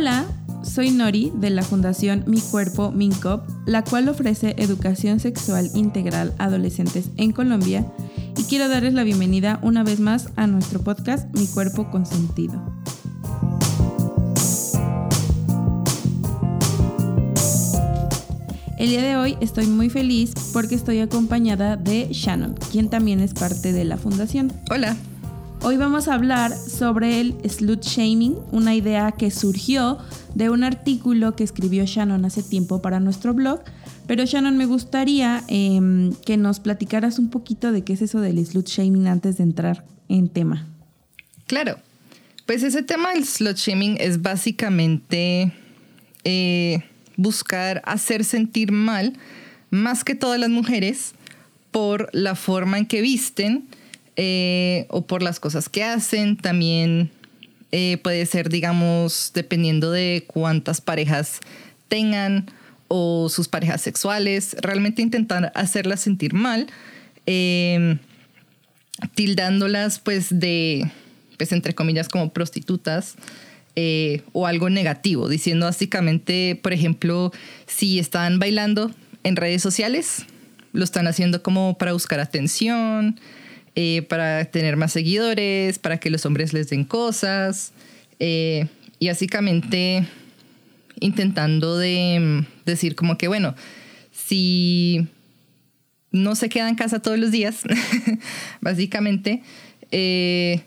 Hola, soy Nori de la Fundación Mi Cuerpo Mincop, la cual ofrece educación sexual integral a adolescentes en Colombia y quiero darles la bienvenida una vez más a nuestro podcast Mi Cuerpo Consentido. El día de hoy estoy muy feliz porque estoy acompañada de Shannon, quien también es parte de la fundación. Hola. Hoy vamos a hablar sobre el slut shaming, una idea que surgió de un artículo que escribió Shannon hace tiempo para nuestro blog. Pero Shannon, me gustaría em, que nos platicaras un poquito de qué es eso del slut shaming antes de entrar en tema. Claro, pues ese tema del slut shaming es básicamente eh, buscar hacer sentir mal más que todas las mujeres por la forma en que visten eh, o por las cosas que hacen. También eh, puede ser, digamos, dependiendo de cuántas parejas tengan o sus parejas sexuales, realmente intentar hacerlas sentir mal, em, tildándolas pues de, pues entre comillas, como prostitutas. Eh, o algo negativo, diciendo básicamente, por ejemplo, si están bailando en redes sociales, lo están haciendo como para buscar atención, eh, para tener más seguidores, para que los hombres les den cosas. Eh, y básicamente intentando de mm, decir como que, bueno, si no se queda en casa todos los días, básicamente, eh,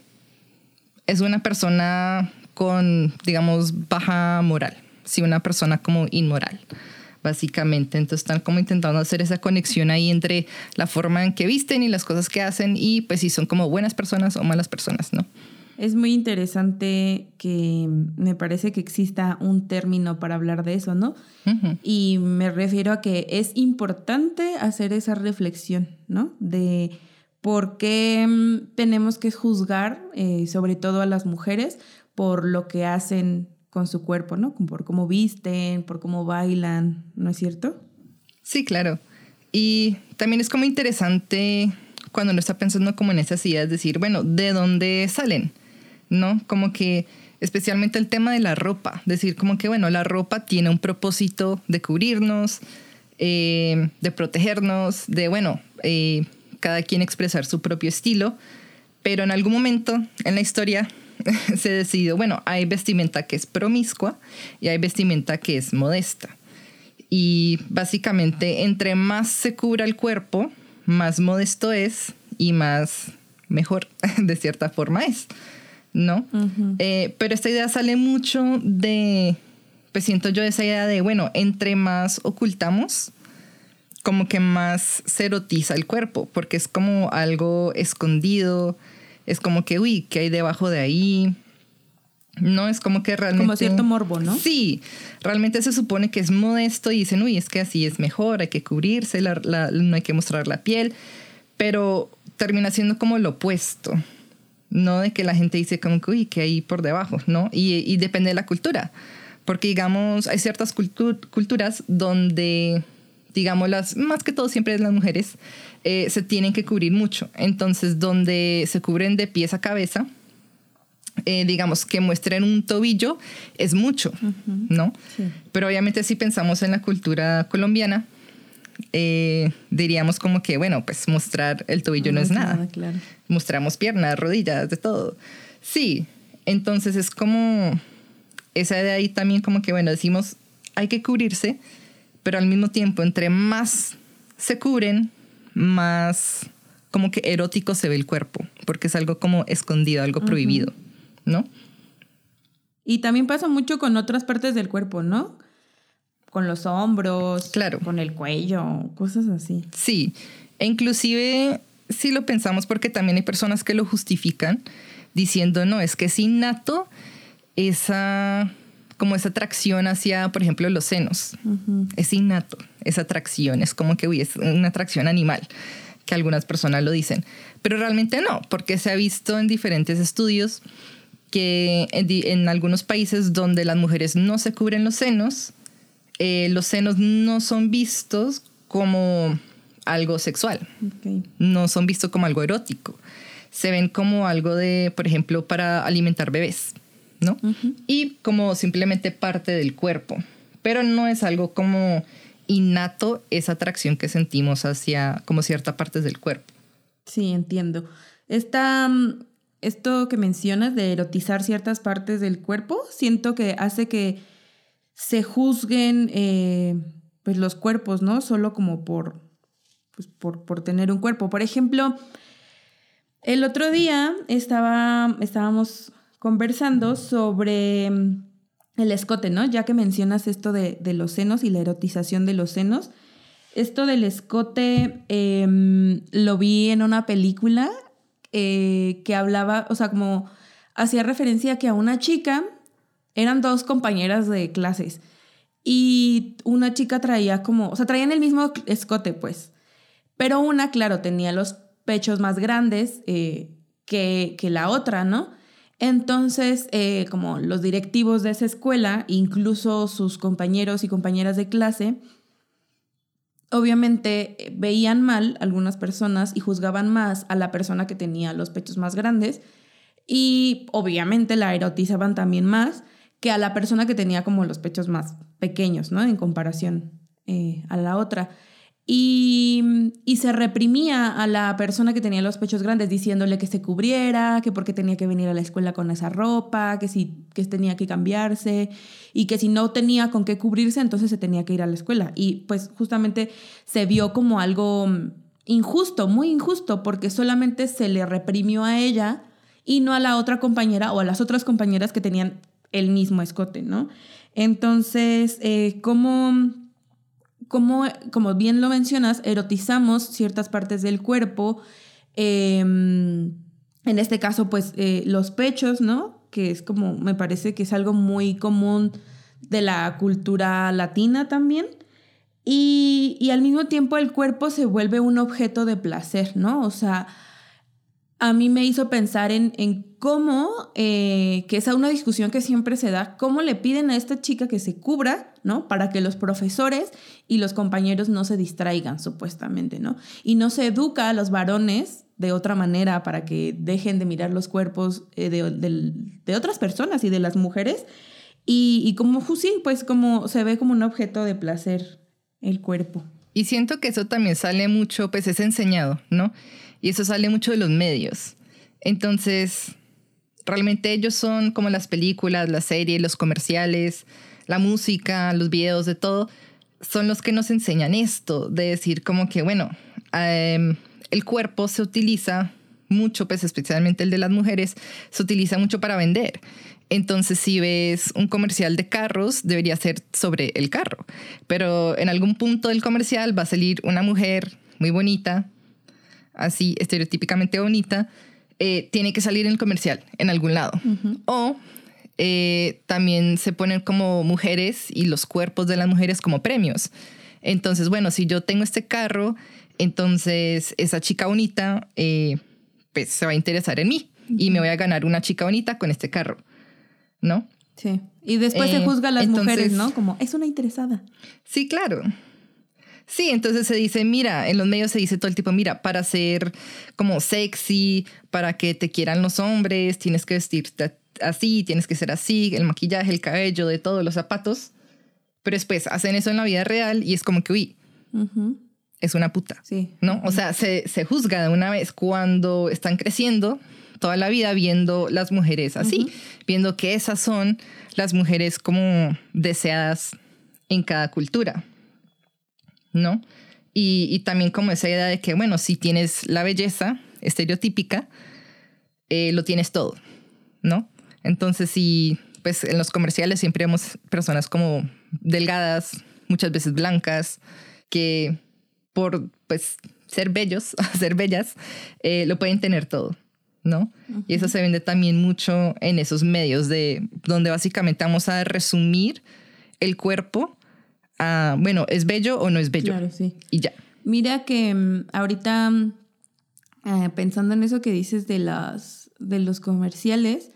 es una persona con, digamos, baja moral, si una persona como inmoral básicamente. Entonces están como intentando hacer esa conexión ahí entre la forma en que visten y las cosas que hacen y pues si son como buenas personas o malas personas, ¿no? Es muy interesante que me parece que exista un término para hablar de eso, ¿no? Y me refiero a que es importante hacer esa reflexión, ¿no? De por qué mm, tenemos que juzgar, eh, sobre todo a las mujeres, por lo que hacen con su cuerpo, ¿no? Por cómo visten, por cómo bailan, ¿no es cierto? Sí, claro. Y también es como interesante cuando uno está pensando como en esas ideas, decir, bueno, ¿de dónde salen? ¿No? Como que especialmente el tema de la ropa, decir como que, bueno, la ropa tiene un propósito de cubrirnos, eh, de protegernos, de, bueno, eh, cada quien expresar su propio estilo, pero en algún momento en la historia se decidió, bueno, hay vestimenta que es promiscua y hay vestimenta que es modesta. Y básicamente, entre más se cubra el cuerpo, más modesto es y más mejor, de cierta forma, es. ¿No? Eh, pero esta idea sale mucho de, pues siento yo esa idea de, bueno, entre más ocultamos, como que más se erotiza el cuerpo, porque es como algo escondido, es como que, uy, ¿qué hay debajo de ahí? No es como que realmente. Como cierto morbo, ¿no? Sí, realmente se supone que es modesto y dicen, uy, es que así es mejor, hay que cubrirse, no hay que mostrar la piel, pero termina siendo como lo opuesto, ¿no? De que la gente dice, como que, uy, ¿qué hay por debajo, ¿no? Y, depende de la cultura, porque digamos, hay ciertas culturas donde, digamos, las, más que todo siempre las mujeres, eh, se tienen que cubrir mucho. Entonces, donde se cubren de pies a cabeza, eh, digamos, que muestren un tobillo es mucho, ¿no? Pero obviamente si pensamos en la cultura colombiana, eh, diríamos como que, bueno, pues mostrar el tobillo no, es nada. Mostramos piernas, rodillas, de todo. Sí, entonces es como esa de ahí también como que, bueno, decimos, hay que cubrirse, pero al mismo tiempo, entre más se cubren, más como que erótico se ve el cuerpo, porque es algo como escondido, algo prohibido, ¿no? Y también pasa mucho con otras partes del cuerpo, ¿no? Con los hombros, claro. con el cuello, cosas así. Sí, e inclusive si lo pensamos porque también hay personas que lo justifican diciendo, no, es que es innato esa como esa atracción hacia, por ejemplo, los senos. Es innato, esa atracción. Es como que, uy, es una atracción animal, que algunas personas lo dicen. Pero realmente no, porque se ha visto en diferentes estudios que en, algunos países donde las mujeres no se cubren los senos, eh, los senos no son vistos como algo sexual, no son vistos como algo erótico. Se ven como algo de, por ejemplo, para alimentar bebés ¿no? Y como simplemente parte del cuerpo, pero no es algo como innato esa atracción que sentimos hacia como ciertas partes del cuerpo. Sí, entiendo. Esta, mm, esto que mencionas de erotizar ciertas partes del cuerpo, siento que hace que se juzguen eh, pues los cuerpos, ¿no? Solo como por, pues por, por, tener un cuerpo. Por ejemplo, el otro día estaba, estábamos conversando sobre mm, el escote, ¿no? Ya que mencionas esto de, los senos y la erotización de los senos. Esto del escote em, lo vi en una película eh, que hablaba, o sea, como hacía referencia que a una chica eran dos compañeras de clases y una chica traía como, o sea, traían el mismo escote, pues, pero una, claro, tenía los pechos más grandes eh, que, que la otra, ¿no? Entonces, eh, como los directivos de esa escuela, incluso sus compañeros y compañeras de clase, obviamente eh, veían mal algunas personas y juzgaban más a la persona que tenía los pechos más grandes y obviamente la erotizaban también más que a la persona que tenía como los pechos más pequeños, ¿no? En comparación eh, a la otra. Y, se reprimía a la persona que tenía los pechos grandes diciéndole que se cubriera, que porque tenía que venir a la escuela con esa ropa, que si que tenía que cambiarse y que si no tenía con qué cubrirse, entonces se tenía que ir a la escuela. Y pues justamente se vio como algo injusto, muy injusto, porque solamente se le reprimió a ella y no a la otra compañera o a las otras compañeras que tenían el mismo escote, ¿no? Entonces, eh, ¿cómo como, como bien lo mencionas, erotizamos ciertas partes del cuerpo. Em, en este caso, pues eh, los pechos, ¿no? Que es como, me parece que es algo muy común de la cultura latina también. Y, y, al mismo tiempo el cuerpo se vuelve un objeto de placer, ¿no? O sea, a mí me hizo pensar en, en cómo, eh, que es una discusión que siempre se da, cómo le piden a esta chica que se cubra, ¿no? Para que los profesores y los compañeros no se distraigan, supuestamente, ¿no? Y no se educa a los varones de otra manera para que dejen de mirar los cuerpos eh, de, otras personas y de las mujeres. Y, como, sí, pues como se ve como un objeto de placer el cuerpo. Y siento que eso también sale mucho, pues es enseñado, ¿no? Y eso sale mucho de los medios. Entonces, realmente ellos son como las películas, las series, los comerciales, la música, los videos, de todo, son los que nos enseñan esto, de decir como que, bueno, em, el cuerpo se utiliza mucho, pues especialmente el de las mujeres, se utiliza mucho para vender. Entonces, si ves un comercial de carros, debería ser sobre el carro. Pero en algún punto del comercial va a salir una mujer muy bonita, así estereotípicamente bonita, eh, tiene que salir en el comercial, en algún lado. O eh, también se ponen como mujeres y los cuerpos de las mujeres como premios. Entonces, bueno, si yo tengo este carro, entonces esa chica bonita eh, pues se va a interesar en mí y me voy a ganar una chica bonita con este carro, ¿no? Sí. Y después se juzga a las mujeres, ¿no? Como es una interesada. Sí, claro. Sí, entonces se dice, mira, en los medios se dice todo el tipo, mira, para ser como sexy, para que te quieran los hombres, tienes que vestirte así, tienes que ser así, el maquillaje, el cabello, de todos los zapatos. Pero después hacen eso en la vida real y es como que, uy, es una puta. Sí. ¿No? O sea, se, se, juzga de una vez cuando están creciendo toda la vida viendo las mujeres así, viendo que esas son las mujeres como deseadas en cada cultura. ¿No? Y, también como esa idea de que, bueno, si tienes la belleza estereotípica, eh, lo tienes todo, ¿no? Entonces, si, pues en los comerciales siempre vemos personas como delgadas, muchas veces blancas, que por, pues, ser bellos, ser bellas, eh, lo pueden tener todo, ¿no? Y eso se vende también mucho en esos medios de donde básicamente vamos a resumir el cuerpo bueno, ¿es bello o no es bello? Claro, sí. Y ya. Mira que mm, ahorita, eh, pensando en eso que dices de, las, de los comerciales,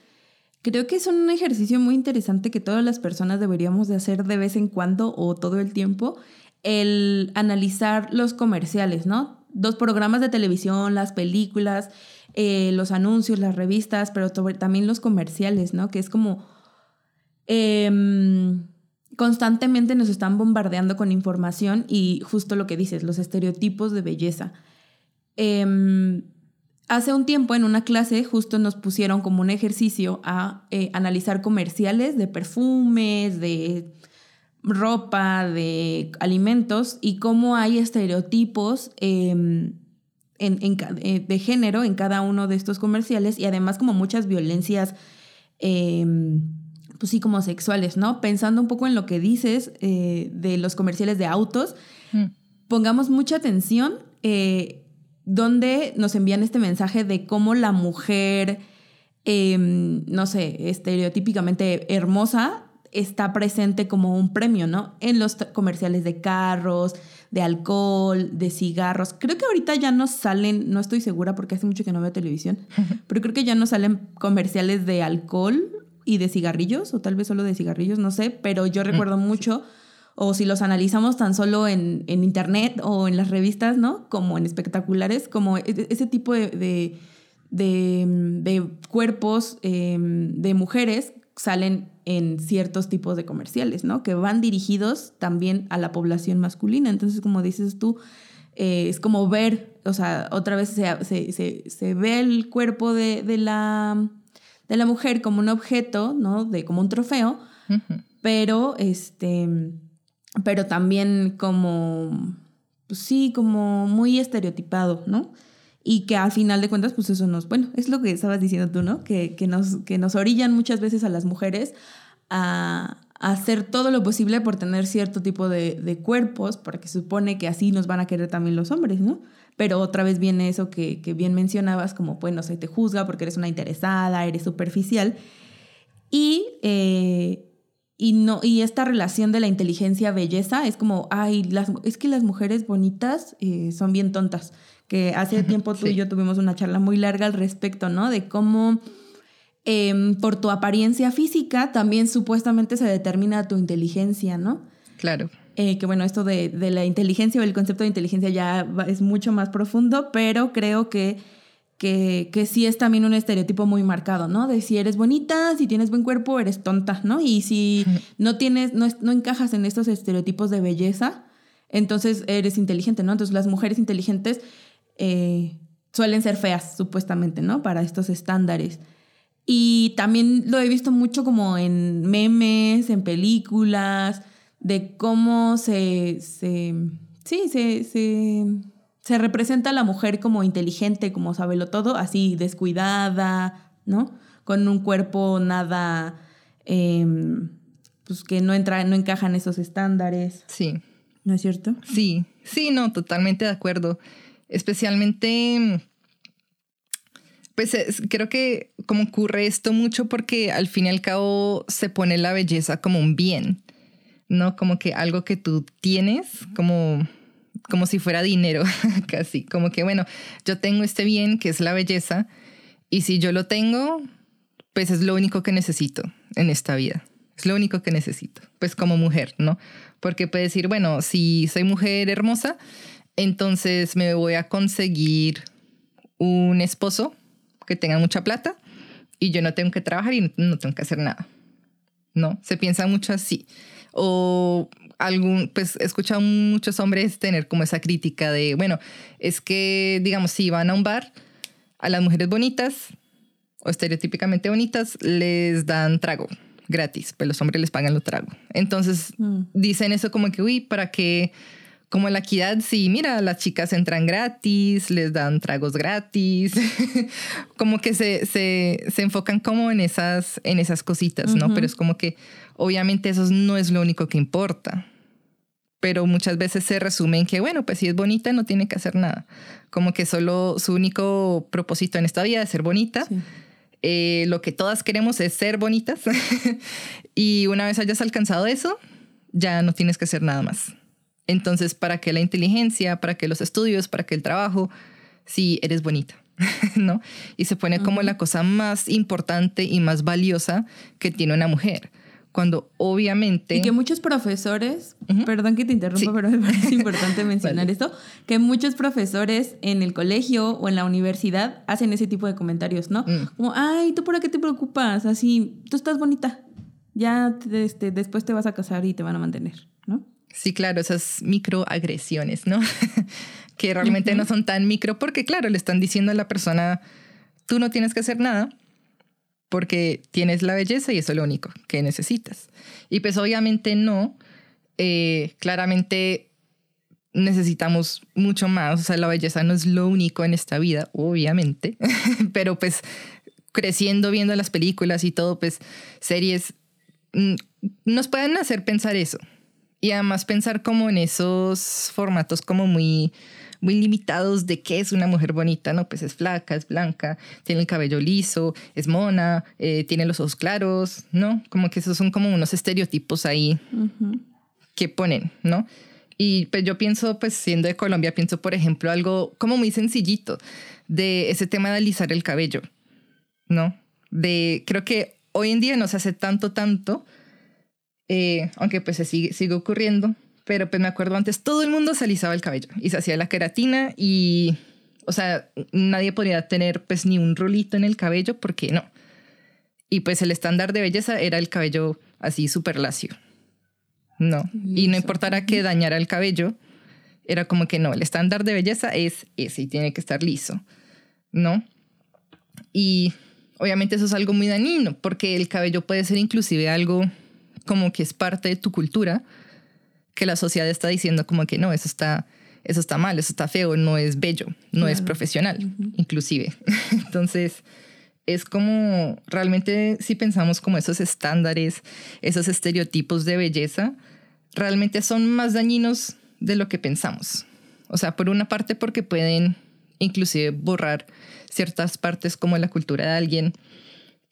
creo que es un ejercicio muy interesante que todas las personas deberíamos de hacer de vez en cuando o todo el tiempo, el analizar los comerciales, ¿no? Los programas de televisión, las películas, eh, los anuncios, las revistas, pero también los comerciales, ¿no? Que es como Em, constantemente nos están bombardeando con información y justo lo que dices, los estereotipos de belleza. Em, hace un tiempo en una clase justo nos pusieron como un ejercicio a eh, analizar comerciales de perfumes, de ropa, de alimentos y cómo hay estereotipos em, eh, de género en cada uno de estos comerciales y además como muchas violencias pues sí, como sexuales, ¿no? Pensando un poco en lo que dices eh, de los comerciales de autos, mm. pongamos mucha atención eh, donde nos envían este mensaje de cómo la mujer, em, no sé, estereotípicamente hermosa, está presente como un premio, ¿no? En los comerciales de carros, de alcohol, de cigarros. Creo que ahorita ya no salen, no estoy segura porque hace mucho que no veo televisión, pero creo que ya no salen comerciales de alcohol y de cigarrillos, o tal vez solo de cigarrillos, no sé, pero yo mm, recuerdo mucho, o si los analizamos tan solo en, internet o en las revistas, ¿no? Como en espectaculares, como e, e, ese tipo de, de, cuerpos em, de mujeres salen en ciertos tipos de comerciales, ¿no? Que van dirigidos también a la población masculina. Entonces, como dices tú, eh, es como ver, o sea, otra vez se, se, ve el cuerpo de, de la de la mujer como un objeto, ¿no? De como un trofeo, pero este, pero también como, pues sí, como muy estereotipado, ¿no? Y que al final de cuentas, pues eso nos, bueno, es lo que estabas diciendo tú, ¿no? Que, que, nos, que nos orillan muchas veces a las mujeres a, hacer todo lo posible por tener cierto tipo de, de, cuerpos, porque se supone que así nos van a querer también los hombres, ¿no? Pero otra vez viene eso que, bien mencionabas, como, bueno, se te juzga porque eres una interesada, eres superficial. Y, eh, y, no, y esta relación de la inteligencia-belleza es como, ay, las, es que las mujeres bonitas eh, son bien tontas. Que hace tiempo tú y yo tuvimos una charla muy larga al respecto, ¿no? De cómo em, por tu apariencia física también supuestamente se determina tu inteligencia, ¿no? Claro. Eh, que bueno, esto de, la inteligencia o el concepto de inteligencia ya es mucho más profundo, pero creo que, que, que, sí es también un estereotipo muy marcado, ¿no? De si eres bonita, si tienes buen cuerpo, eres tonta, ¿no? Y si no tienes, no, no encajas en estos estereotipos de belleza, entonces eres inteligente, ¿no? Entonces las mujeres inteligentes eh, suelen ser feas, supuestamente, ¿no? Para estos estándares. Y también lo he visto mucho como en memes, en películas, de cómo se, se sí, se, se, representa a la mujer como inteligente, como sabelo todo, así descuidada, ¿no? Con un cuerpo nada, em, pues que no entra, no encaja en esos estándares. Sí. ¿No es cierto? Sí, sí, no, totalmente de acuerdo. Especialmente, pues creo que como ocurre esto mucho porque al fin y al cabo se pone la belleza como un bien. ¿No? Como que algo que tú tienes, como, como si fuera dinero, casi. Como que, bueno, yo tengo este bien que es la belleza y si yo lo tengo, pues es lo único que necesito en esta vida. Es lo único que necesito, pues como mujer, ¿no? Porque puede decir, bueno, si soy mujer hermosa, entonces me voy a conseguir un esposo que tenga mucha plata y yo no tengo que trabajar y no tengo que hacer nada. ¿No? Se piensa mucho así o algún, pues he escuchado muchos hombres tener como esa crítica de, bueno, es que, digamos, si van a un bar, a las mujeres bonitas o estereotípicamente bonitas les dan trago gratis, pues los hombres les pagan los trago. Entonces mm. dicen eso como que, uy, ¿para qué? Como la equidad, sí, mira, las chicas entran gratis, les dan tragos gratis, como que se, se, se, enfocan como en esas, en esas cositas, ¿no? Pero es como que obviamente eso no es lo único que importa. Pero muchas veces se resume en que, bueno, pues si es bonita no tiene que hacer nada. Como que solo su único propósito en esta vida es ser bonita. Eh, lo que todas queremos es ser bonitas. y una vez hayas alcanzado eso, ya no tienes que hacer nada más. Entonces, ¿para qué la inteligencia? ¿Para qué los estudios? ¿Para qué el trabajo? Si eres bonita, ¿no? Y se pone como la cosa más importante y más valiosa que tiene una mujer. Cuando obviamente... Y que muchos profesores, perdón que te interrumpa, pero me parece importante mencionar esto, que muchos profesores en el colegio o en la universidad hacen ese tipo de comentarios, ¿no? Mm. Como, ay, ¿tú por qué te preocupas? Así, tú estás bonita, ya este, después te vas a casar y te van a mantener. Sí, claro, esas microagresiones, ¿no? que realmente no son tan micro porque, claro, le están diciendo a la persona, tú no tienes que hacer nada porque tienes la belleza y eso es lo único que necesitas. Y pues obviamente no, eh, claramente necesitamos mucho más, o sea, la belleza no es lo único en esta vida, obviamente, pero pues creciendo viendo las películas y todo, pues series mm, nos pueden hacer pensar eso. Y además pensar como en esos formatos como muy muy limitados de qué es una mujer bonita, ¿no? Pues es flaca, es blanca, tiene el cabello liso, es mona, eh, tiene los ojos claros, ¿no? Como que esos son como unos estereotipos ahí que ponen, ¿no? Y pues yo pienso, pues siendo de Colombia, pienso, por ejemplo, algo como muy sencillito de ese tema de alisar el cabello, ¿no? De, creo que hoy en día no se hace tanto, tanto, eh, aunque pues se sigue, sigue ocurriendo, pero pues me acuerdo antes, todo el mundo se alisaba el cabello y se hacía la queratina y, o sea, nadie podía tener pues ni un rolito en el cabello porque no. Y pues el estándar de belleza era el cabello así súper lacio. No. Y no importara que dañara el cabello, era como que no, el estándar de belleza es ese y tiene que estar liso. ¿No? Y obviamente eso es algo muy dañino porque el cabello puede ser inclusive algo como que es parte de tu cultura que la sociedad está diciendo como que no, eso está, eso está mal, eso está feo, no es bello, no es profesional, inclusive. Entonces, es como realmente si pensamos como esos estándares, esos estereotipos de belleza, realmente son más dañinos de lo que pensamos. O sea, por una parte porque pueden inclusive borrar ciertas partes como la cultura de alguien,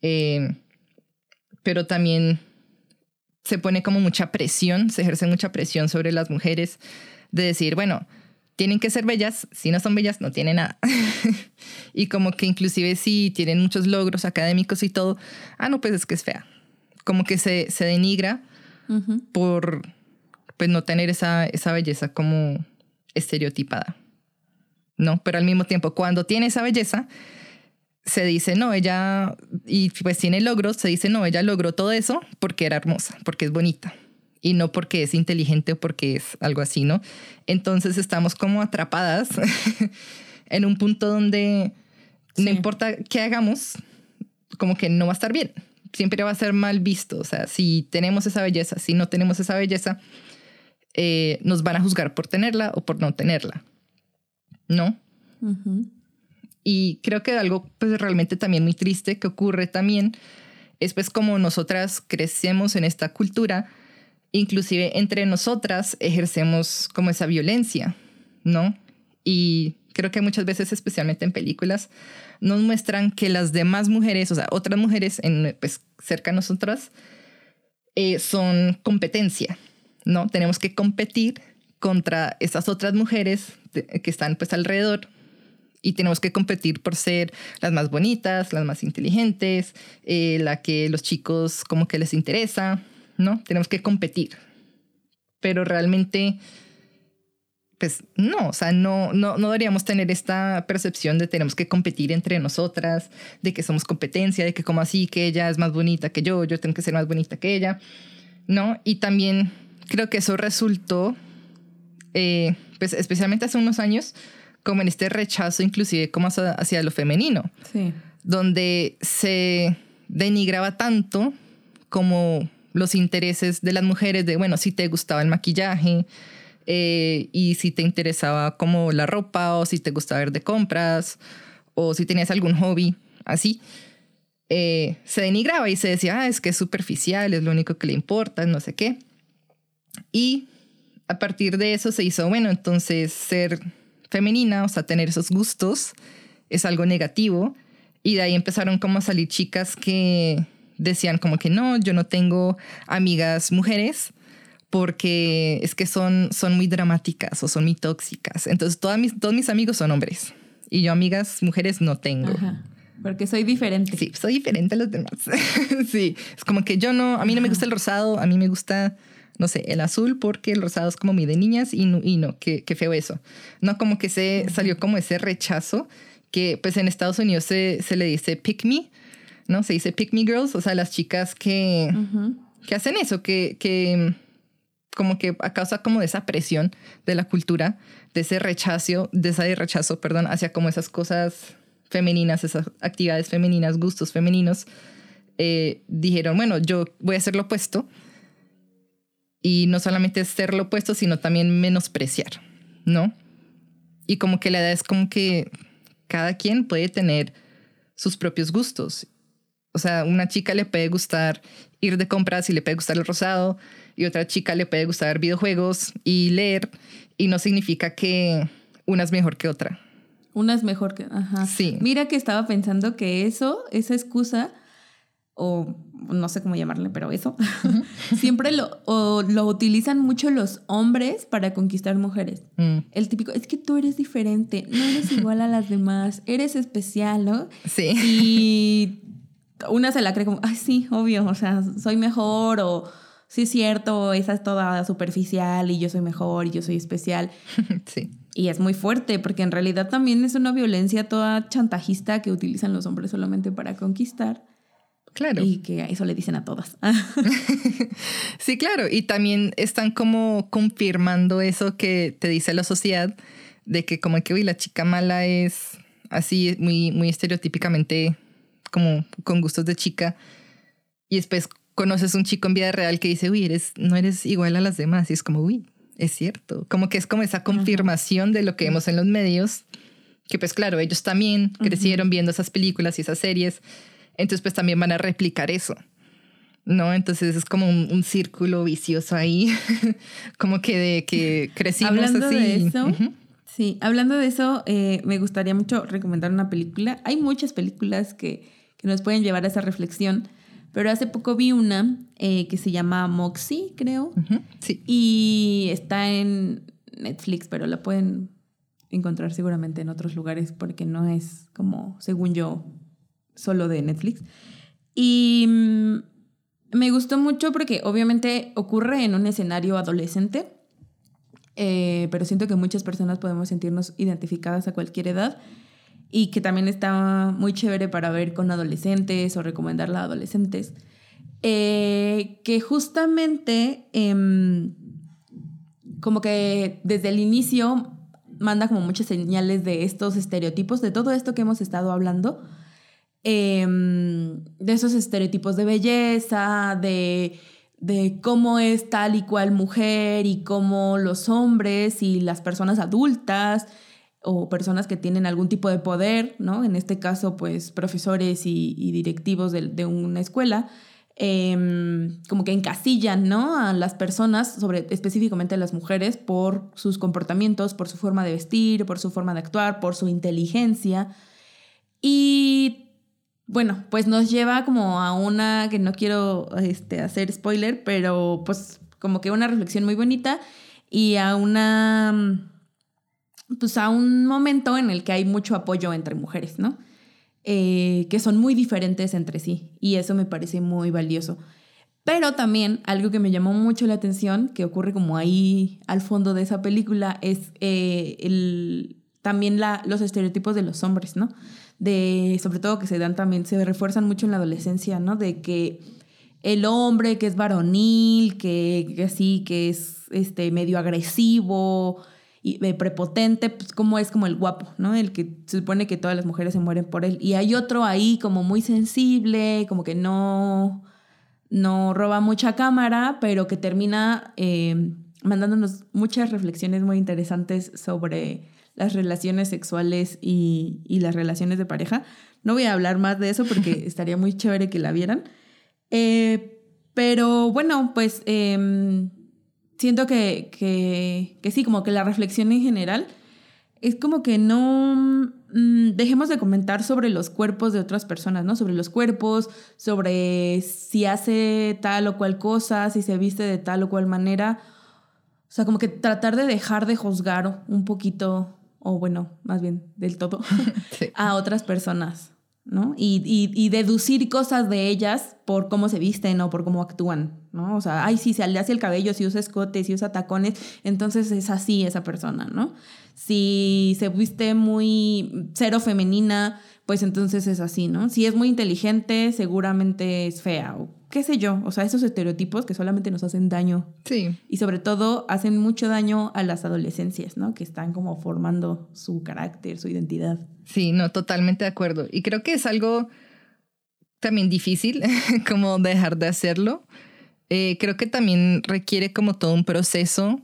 eh, pero también se pone como mucha presión, se ejerce mucha presión sobre las mujeres de decir, bueno, tienen que ser bellas, si no son bellas no tienen nada. y como que inclusive si tienen muchos logros académicos y todo, ah, no, pues es que es fea. Como que se, se denigra por pues no tener esa, esa belleza como estereotipada. ¿No? Pero al mismo tiempo, cuando tiene esa belleza, se dice, no, ella, y pues tiene logros, se dice, no, ella logró todo eso porque era hermosa, porque es bonita, y no porque es inteligente o porque es algo así, ¿no? Entonces estamos como atrapadas en un punto donde no importa qué hagamos, como que no va a estar bien, siempre va a ser mal visto, o sea, si tenemos esa belleza, si no tenemos esa belleza, eh, nos van a juzgar por tenerla o por no tenerla, ¿no? Y creo que algo pues realmente también muy triste que ocurre también es pues como nosotras crecemos en esta cultura, inclusive entre nosotras ejercemos como esa violencia, ¿no? Y creo que muchas veces, especialmente en películas, nos muestran que las demás mujeres, o sea, otras mujeres en, pues, cerca de nosotras, eh, son competencia, ¿no? Tenemos que competir contra esas otras mujeres que están pues alrededor y tenemos que competir por ser las más bonitas, las más inteligentes, eh, la que los chicos como que les interesa, ¿no? Tenemos que competir. Pero realmente, pues no, o sea, no, no, no deberíamos tener esta percepción de tenemos que competir entre nosotras, de que somos competencia, de que como así, que ella es más bonita que yo, yo tengo que ser más bonita que ella, ¿no? Y también creo que eso resultó, eh, pues especialmente hace unos años, como en este rechazo inclusive como hacia, lo femenino, donde se denigraba tanto como los intereses de las mujeres de, bueno, si te gustaba el maquillaje eh, y si te interesaba como la ropa o si te gustaba ver de compras o si tenías algún hobby así, eh, se denigraba y se decía, ah, es que es superficial, es lo único que le importa, no sé qué. Y a partir de eso se hizo, bueno, entonces ser femenina, o sea, tener esos gustos es algo negativo. Y de ahí empezaron como a salir chicas que decían como que no, yo no tengo amigas mujeres porque es que son, son muy dramáticas o son muy tóxicas. Entonces todas mis, todos mis amigos son hombres y yo amigas mujeres no tengo. porque soy diferente. Sí, soy diferente a los demás. sí, es como que yo no, a mí no me gusta el rosado, a mí me gusta no sé, el azul porque el rosado es como mi de niñas y no, y no qué, feo eso. No, como que se salió como ese rechazo que pues en Estados Unidos se, se le dice pick me, ¿no? Se dice pick me girls, o sea, las chicas que que hacen eso, que, que como que a causa como de esa presión de la cultura, de ese rechazo, de ese rechazo, perdón, hacia como esas cosas femeninas, esas actividades femeninas, gustos femeninos, eh, dijeron, bueno, yo voy a hacer lo opuesto. Y no solamente ser lo opuesto, sino también menospreciar, ¿no? Y como que la edad es como que cada quien puede tener sus propios gustos. O sea, una chica le puede gustar ir de compras y le puede gustar el rosado, y otra chica le puede gustar videojuegos y leer, y no significa que una es mejor que otra. Una es mejor que... Ajá. Sí. Mira que estaba pensando que eso, esa excusa, o no sé cómo llamarle, pero eso, siempre lo, lo utilizan mucho los hombres para conquistar mujeres. Mm. El típico, es que tú eres diferente, no eres igual a las demás, eres especial, ¿no? Sí. Y una se la cree como, ay, sí, obvio, o sea, soy mejor o sí es cierto, esa es toda superficial y yo soy mejor y yo soy especial. sí. Y es muy fuerte porque en realidad también es una violencia toda chantajista que utilizan los hombres solamente para conquistar. Claro. Y que a eso le dicen a todas. sí, claro. Y también están como confirmando eso que te dice la sociedad de que como que, uy, la chica mala es así, muy, muy estereotípicamente como con gustos de chica. Y después conoces un chico en vida real que dice, uy, eres, no eres igual a las demás. Y es como, uy, es cierto. Como que es como esa confirmación de lo que vemos en los medios, que pues claro, ellos también crecieron viendo esas películas y esas series, entonces pues también van a replicar eso. ¿no? Entonces es como un, círculo vicioso ahí, como que de que crecimos hablando así. De eso, Sí, hablando de eso, eh, me gustaría mucho recomendar una película. Hay muchas películas que, que nos pueden llevar a esa reflexión. Pero hace poco vi una eh, que se llama Moxie, creo. Sí. Y está en Netflix, pero la pueden encontrar seguramente en otros lugares porque no es como, según yo, solo de Netflix. Y mm, me gustó mucho porque obviamente ocurre en un escenario adolescente, eh, pero siento que muchas personas podemos sentirnos identificadas a cualquier edad y que también está muy chévere para ver con adolescentes o recomendarla a adolescentes, eh, que justamente em, como que desde el inicio manda como muchas señales de estos estereotipos, de todo esto que hemos estado hablando, em, de esos estereotipos de belleza, de, de cómo es tal y cual mujer y cómo los hombres y las personas adultas o personas que tienen algún tipo de poder, ¿no? En este caso, pues profesores y, directivos de, una escuela, em, como que encasillan, ¿no? A las personas, sobre, específicamente a las mujeres, por sus comportamientos, por su forma de vestir, por su forma de actuar, por su inteligencia. Y bueno, pues nos lleva como a una, que no quiero este, hacer spoiler, pero pues como que una reflexión muy bonita y a una pues a un momento en el que hay mucho apoyo entre mujeres, ¿no? Eh, que son muy diferentes entre sí y eso me parece muy valioso. Pero también algo que me llamó mucho la atención, que ocurre como ahí al fondo de esa película, es eh, el, también la, los estereotipos de los hombres, ¿no? De, sobre todo que se dan también, se refuerzan mucho en la adolescencia, ¿no? De que el hombre que es varonil, que, que así, que es este, medio agresivo, y prepotente, pues como es como el guapo, ¿no? El que se supone que todas las mujeres se mueren por él. Y hay otro ahí como muy sensible, como que no, no roba mucha cámara, pero que termina eh, mandándonos muchas reflexiones muy interesantes sobre las relaciones sexuales y, las relaciones de pareja. No voy a hablar más de eso porque estaría muy chévere que la vieran. Eh, pero bueno, pues em, siento que, que, sí, como que la reflexión en general es como que no mm, dejemos de comentar sobre los cuerpos de otras personas, ¿no? Sobre los cuerpos, sobre si hace tal o cual cosa, si se viste de tal o cual manera. O sea, como que tratar de dejar de juzgar un poquito, o bueno, más bien del todo, a otras personas. ¿no? Y, y, deducir cosas de ellas por cómo se visten o por cómo actúan, ¿no? O sea, ay, si se le hace el cabello, si usa escotes, si usa tacones, entonces es así esa persona, ¿no? Si se viste muy cero femenina, pues entonces es así, ¿no? Si es muy inteligente, seguramente es fea o qué sé yo, o sea, esos estereotipos que solamente nos hacen daño. Sí. Y sobre todo hacen mucho daño a las adolescencias, ¿no? Que están como formando su carácter, su identidad. Sí, no, totalmente de acuerdo. Y creo que es algo también difícil como dejar de hacerlo. Eh, creo que también requiere como todo un proceso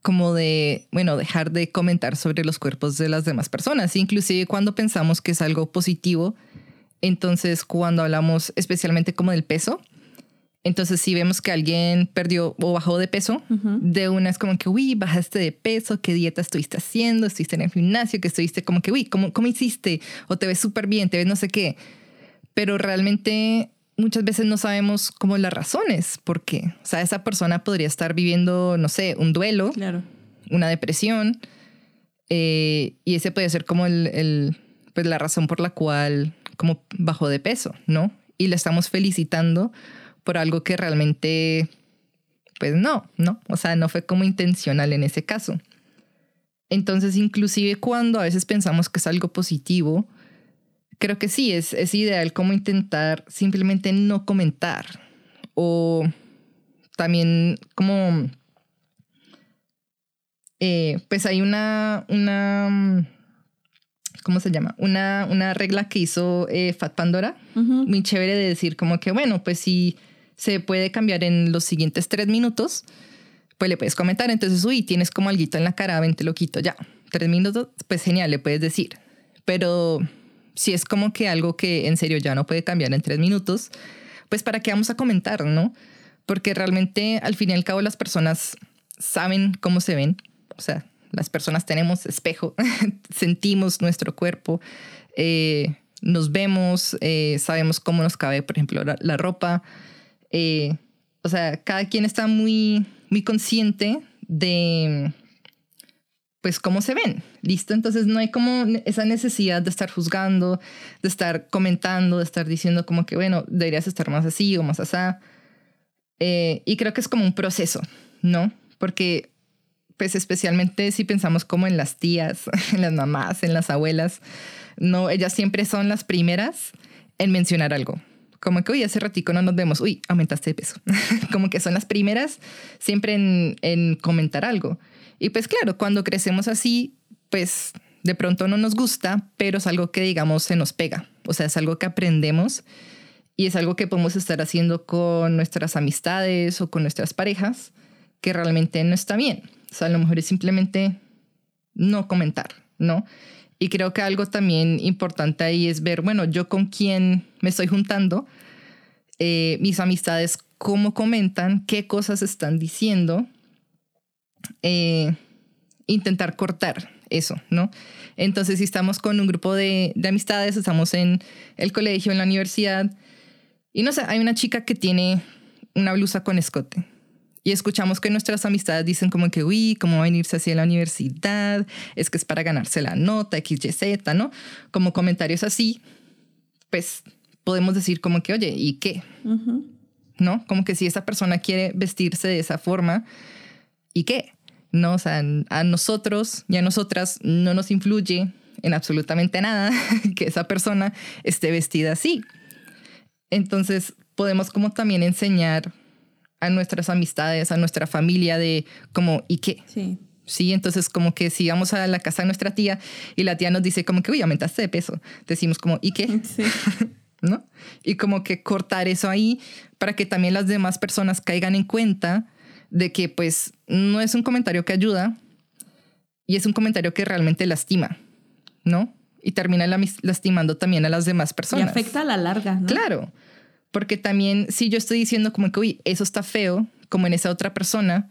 como de, bueno, dejar de comentar sobre los cuerpos de las demás personas, inclusive cuando pensamos que es algo positivo. Entonces, cuando hablamos especialmente como del peso, entonces si vemos que alguien perdió o bajó de peso, de una es como que, uy, bajaste de peso, qué dieta estuviste haciendo, estuviste en el gimnasio, que estuviste como que, uy, ¿cómo, cómo hiciste? O te ves súper bien, te ves no sé qué. Pero realmente muchas veces no sabemos como las razones por qué. O sea, esa persona podría estar viviendo, no sé, un duelo, Claro. una depresión, eh, y ese puede ser como el, el, pues la razón por la cual como bajó de peso, ¿no? Y le estamos felicitando por algo que realmente, pues no, ¿no? O sea, no fue como intencional en ese caso. Entonces, inclusive cuando a veces pensamos que es algo positivo, creo que sí, es, es ideal como intentar simplemente no comentar o también como, eh, pues hay una, una, ¿cómo se llama? Una, una regla que hizo eh, Fat Pandora, muy chévere de decir como que, bueno, pues si se puede cambiar en los siguientes tres minutos, pues le puedes comentar. Entonces, uy, tienes como algo en la cara, ven, te lo quito ya. Tres minutos, pues genial, le puedes decir. Pero si es como que algo que en serio ya no puede cambiar en tres minutos, pues para qué vamos a comentar, ¿no? Porque realmente al fin y al cabo las personas saben cómo se ven. O sea, las personas tenemos espejo, sentimos nuestro cuerpo, eh, nos vemos, eh, sabemos cómo nos cabe, por ejemplo, la, la ropa. Eh, o sea, cada quien está muy, muy consciente de pues cómo se ven, ¿listo? Entonces no hay como esa necesidad de estar juzgando, de estar comentando, de estar diciendo como que, bueno, deberías estar más así o más asá. Eh, y creo que es como un proceso, ¿no? Porque, pues especialmente si pensamos como en las tías, en las mamás, en las abuelas, no, ellas siempre son las primeras en mencionar algo. Como que, uy, hace ratico no nos vemos, uy, aumentaste de peso. como que son las primeras siempre en, en comentar algo. Y pues claro, cuando crecemos así, pues de pronto no nos gusta, pero es algo que digamos se nos pega. O sea, es algo que aprendemos y es algo que podemos estar haciendo con nuestras amistades o con nuestras parejas que realmente no está bien. O sea, a lo mejor es simplemente no comentar, ¿no? Y creo que algo también importante ahí es ver, bueno, yo con quién me estoy juntando, eh, mis amistades, cómo comentan, qué cosas están diciendo, eh, intentar cortar eso, ¿no? Entonces, si estamos con un grupo de, de, amistades, estamos en el colegio, en la universidad, y no sé, hay una chica que tiene una blusa con escote. Y escuchamos que nuestras amistades dicen como que, uy, ¿cómo va a venirse así a la universidad? Es que es para ganarse la nota, XYZ, ¿no? Como comentarios así, pues podemos decir como que, oye, ¿y qué? Uh -huh. ¿No? Como que si esa persona quiere vestirse de esa forma, ¿y qué? No, o sea, a nosotros y a nosotras no nos influye en absolutamente nada que esa persona esté vestida así. Entonces, podemos como también enseñar a nuestras amistades, a nuestra familia de como, ¿y qué? Sí. Sí, entonces como que si vamos a la casa de nuestra tía y la tía nos dice como que, uy, aumentaste de peso, decimos como, ¿y qué? Sí. ¿No? Y como que cortar eso ahí para que también las demás personas caigan en cuenta de que pues no es un comentario que ayuda y es un comentario que realmente lastima, ¿no? Y termina lastimando también a las demás personas. Y afecta a la larga, ¿no? Claro, porque también si yo estoy diciendo como que, uy, eso está feo, como en esa otra persona,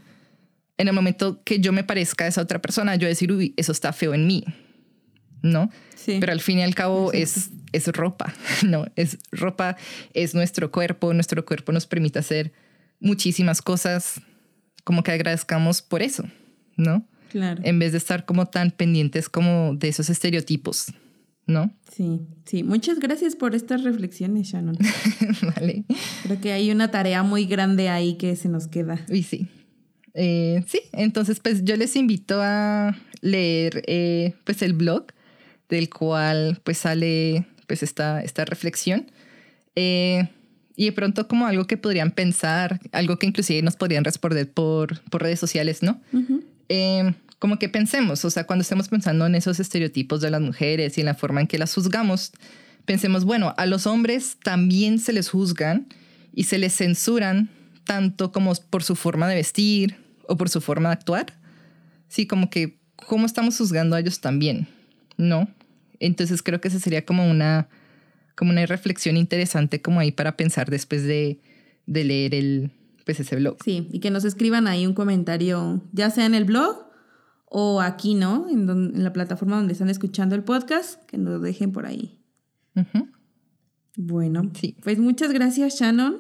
en el momento que yo me parezca a esa otra persona, yo decir, uy, eso está feo en mí, ¿no? Sí. Pero al fin y al cabo es, es ropa, ¿no? Es ropa, es nuestro cuerpo, nuestro cuerpo nos permite hacer muchísimas cosas, como que agradezcamos por eso, ¿no? Claro. En vez de estar como tan pendientes como de esos estereotipos, ¿no? Sí, sí. Muchas gracias por estas reflexiones, Shannon. vale. Creo que hay una tarea muy grande ahí que se nos queda. Y sí. Eh, sí, entonces pues yo les invito a leer eh, pues el blog del cual pues sale pues esta, esta reflexión. Eh, y de pronto como algo que podrían pensar, algo que inclusive nos podrían responder por, por redes sociales, ¿no? Como que pensemos, o sea, cuando estemos pensando en esos estereotipos de las mujeres y en la forma en que las juzgamos, pensemos, bueno, a los hombres también se les juzgan y se les censuran tanto como por su forma de vestir o por su forma de actuar. Sí, como que, ¿cómo estamos juzgando a ellos también? ¿No? Entonces creo que esa sería como una como una reflexión interesante como ahí para pensar después de, de leer el, pues ese blog. Sí, y que nos escriban ahí un comentario, ya sea en el blog o aquí, ¿no? En, en la plataforma donde están escuchando el podcast, que nos dejen por ahí. Bueno, sí. pues muchas gracias Shannon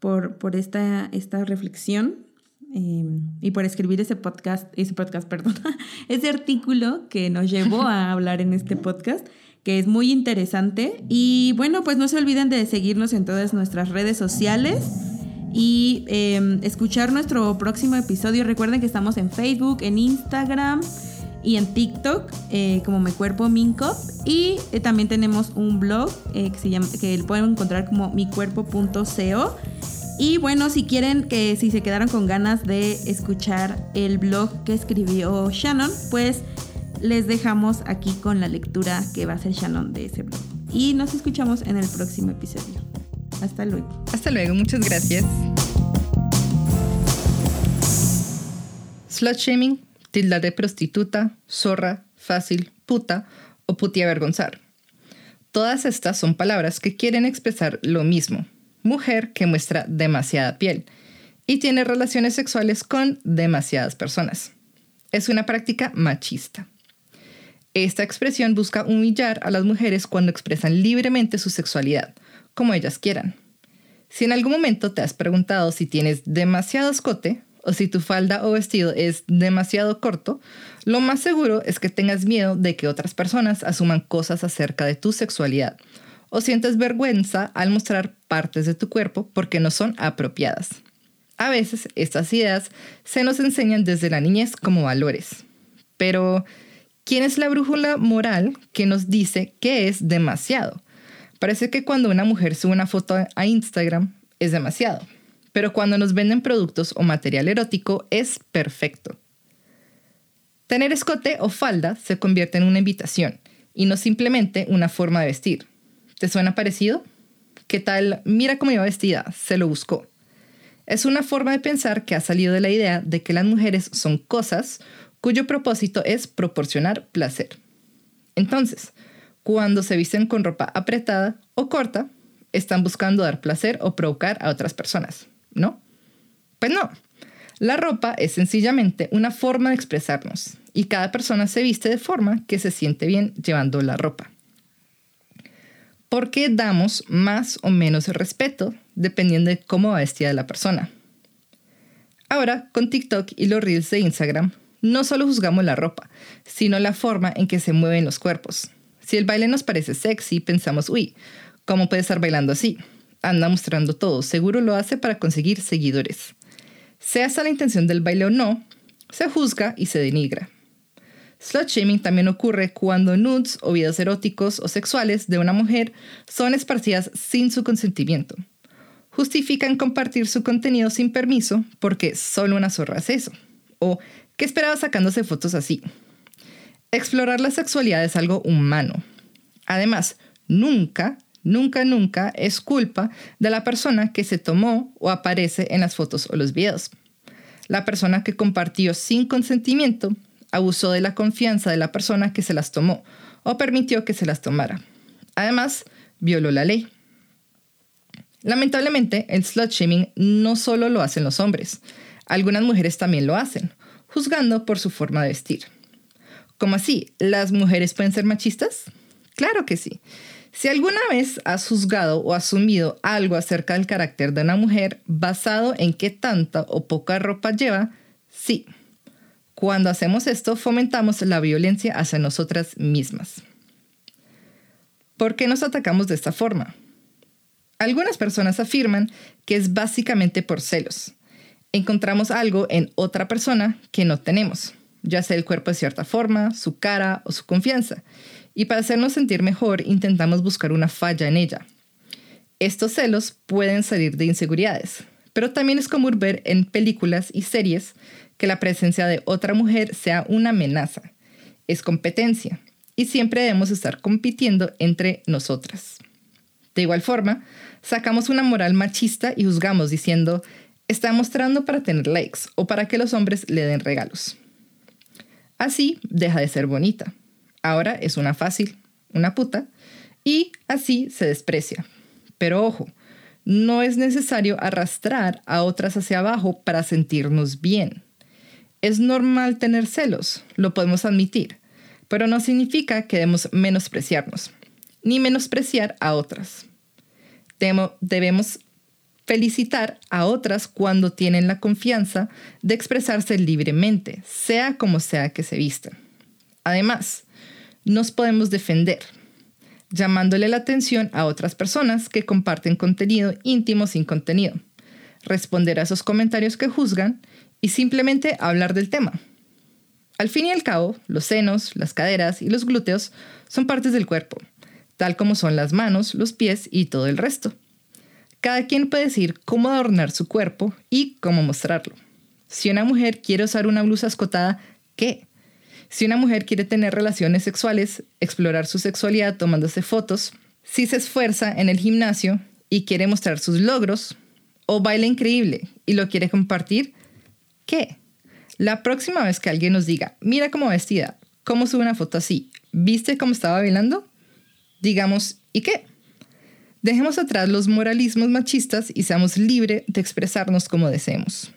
por, por esta, esta reflexión em, y por escribir ese podcast, ese podcast, perdón, ese artículo que nos llevó a hablar en este podcast que es muy interesante. Y bueno, pues no se olviden de seguirnos en todas nuestras redes sociales y em, escuchar nuestro próximo episodio. Recuerden que estamos en Facebook, en Instagram y en TikTok eh, como Me Cuerpo Minco. Y eh, también tenemos un blog eh, que, se llama, que pueden encontrar como micuerpo.co. Y bueno, si quieren que si se quedaron con ganas de escuchar el blog que escribió Shannon, pues les dejamos aquí con la lectura que va a ser Shannon de ese blog. Y nos escuchamos en el próximo episodio. Hasta luego. Hasta luego, muchas gracias. Slut shaming, tilda de prostituta, zorra, fácil, puta o puti avergonzar. Todas estas son palabras que quieren expresar lo mismo. Mujer que muestra demasiada piel y tiene relaciones sexuales con demasiadas personas. Es una práctica machista. Esta expresión busca humillar a las mujeres cuando expresan libremente su sexualidad, como ellas quieran. Si en algún momento te has preguntado si tienes demasiado escote o si tu falda o vestido es demasiado corto, lo más seguro es que tengas miedo de que otras personas asuman cosas acerca de tu sexualidad o sientes vergüenza al mostrar partes de tu cuerpo porque no son apropiadas. A veces estas ideas se nos enseñan desde la niñez como valores, pero ¿Quién es la brújula moral que nos dice que es demasiado? Parece que cuando una mujer sube una foto a Instagram es demasiado, pero cuando nos venden productos o material erótico es perfecto. Tener escote o falda se convierte en una invitación y no simplemente una forma de vestir. ¿Te suena parecido? ¿Qué tal? Mira cómo iba vestida, se lo buscó. Es una forma de pensar que ha salido de la idea de que las mujeres son cosas cuyo propósito es proporcionar placer. Entonces, cuando se visten con ropa apretada o corta, están buscando dar placer o provocar a otras personas, ¿no? Pues no. La ropa es sencillamente una forma de expresarnos y cada persona se viste de forma que se siente bien llevando la ropa. Porque damos más o menos respeto dependiendo de cómo va vestida la persona. Ahora, con TikTok y los reels de Instagram, no solo juzgamos la ropa, sino la forma en que se mueven los cuerpos. Si el baile nos parece sexy, pensamos, uy, ¿cómo puede estar bailando así? Anda mostrando todo, seguro lo hace para conseguir seguidores. Sea esa la intención del baile o no, se juzga y se denigra. Slut shaming también ocurre cuando nudes o videos eróticos o sexuales de una mujer son esparcidas sin su consentimiento. Justifican compartir su contenido sin permiso porque solo una zorra hace eso. O ¿Qué esperaba sacándose fotos así? Explorar la sexualidad es algo humano. Además, nunca, nunca, nunca es culpa de la persona que se tomó o aparece en las fotos o los videos. La persona que compartió sin consentimiento abusó de la confianza de la persona que se las tomó o permitió que se las tomara. Además, violó la ley. Lamentablemente, el slut shaming no solo lo hacen los hombres, algunas mujeres también lo hacen juzgando por su forma de vestir. ¿Cómo así? ¿Las mujeres pueden ser machistas? Claro que sí. Si alguna vez has juzgado o asumido algo acerca del carácter de una mujer basado en qué tanta o poca ropa lleva, sí. Cuando hacemos esto, fomentamos la violencia hacia nosotras mismas. ¿Por qué nos atacamos de esta forma? Algunas personas afirman que es básicamente por celos encontramos algo en otra persona que no tenemos, ya sea el cuerpo de cierta forma, su cara o su confianza. Y para hacernos sentir mejor intentamos buscar una falla en ella. Estos celos pueden salir de inseguridades, pero también es común ver en películas y series que la presencia de otra mujer sea una amenaza. Es competencia y siempre debemos estar compitiendo entre nosotras. De igual forma, sacamos una moral machista y juzgamos diciendo, está mostrando para tener likes o para que los hombres le den regalos. Así deja de ser bonita. Ahora es una fácil, una puta, y así se desprecia. Pero ojo, no es necesario arrastrar a otras hacia abajo para sentirnos bien. Es normal tener celos, lo podemos admitir, pero no significa que debemos menospreciarnos, ni menospreciar a otras. Debemos felicitar a otras cuando tienen la confianza de expresarse libremente, sea como sea que se vistan. Además, nos podemos defender, llamándole la atención a otras personas que comparten contenido íntimo sin contenido, responder a esos comentarios que juzgan y simplemente hablar del tema. Al fin y al cabo, los senos, las caderas y los glúteos son partes del cuerpo, tal como son las manos, los pies y todo el resto. Cada quien puede decir cómo adornar su cuerpo y cómo mostrarlo. Si una mujer quiere usar una blusa escotada, ¿qué? Si una mujer quiere tener relaciones sexuales, explorar su sexualidad tomándose fotos, si se esfuerza en el gimnasio y quiere mostrar sus logros, o baila increíble y lo quiere compartir, ¿qué? La próxima vez que alguien nos diga, mira cómo vestida, cómo sube una foto así, ¿viste cómo estaba bailando? Digamos, ¿y qué? Dejemos atrás los moralismos machistas y seamos libres de expresarnos como deseemos.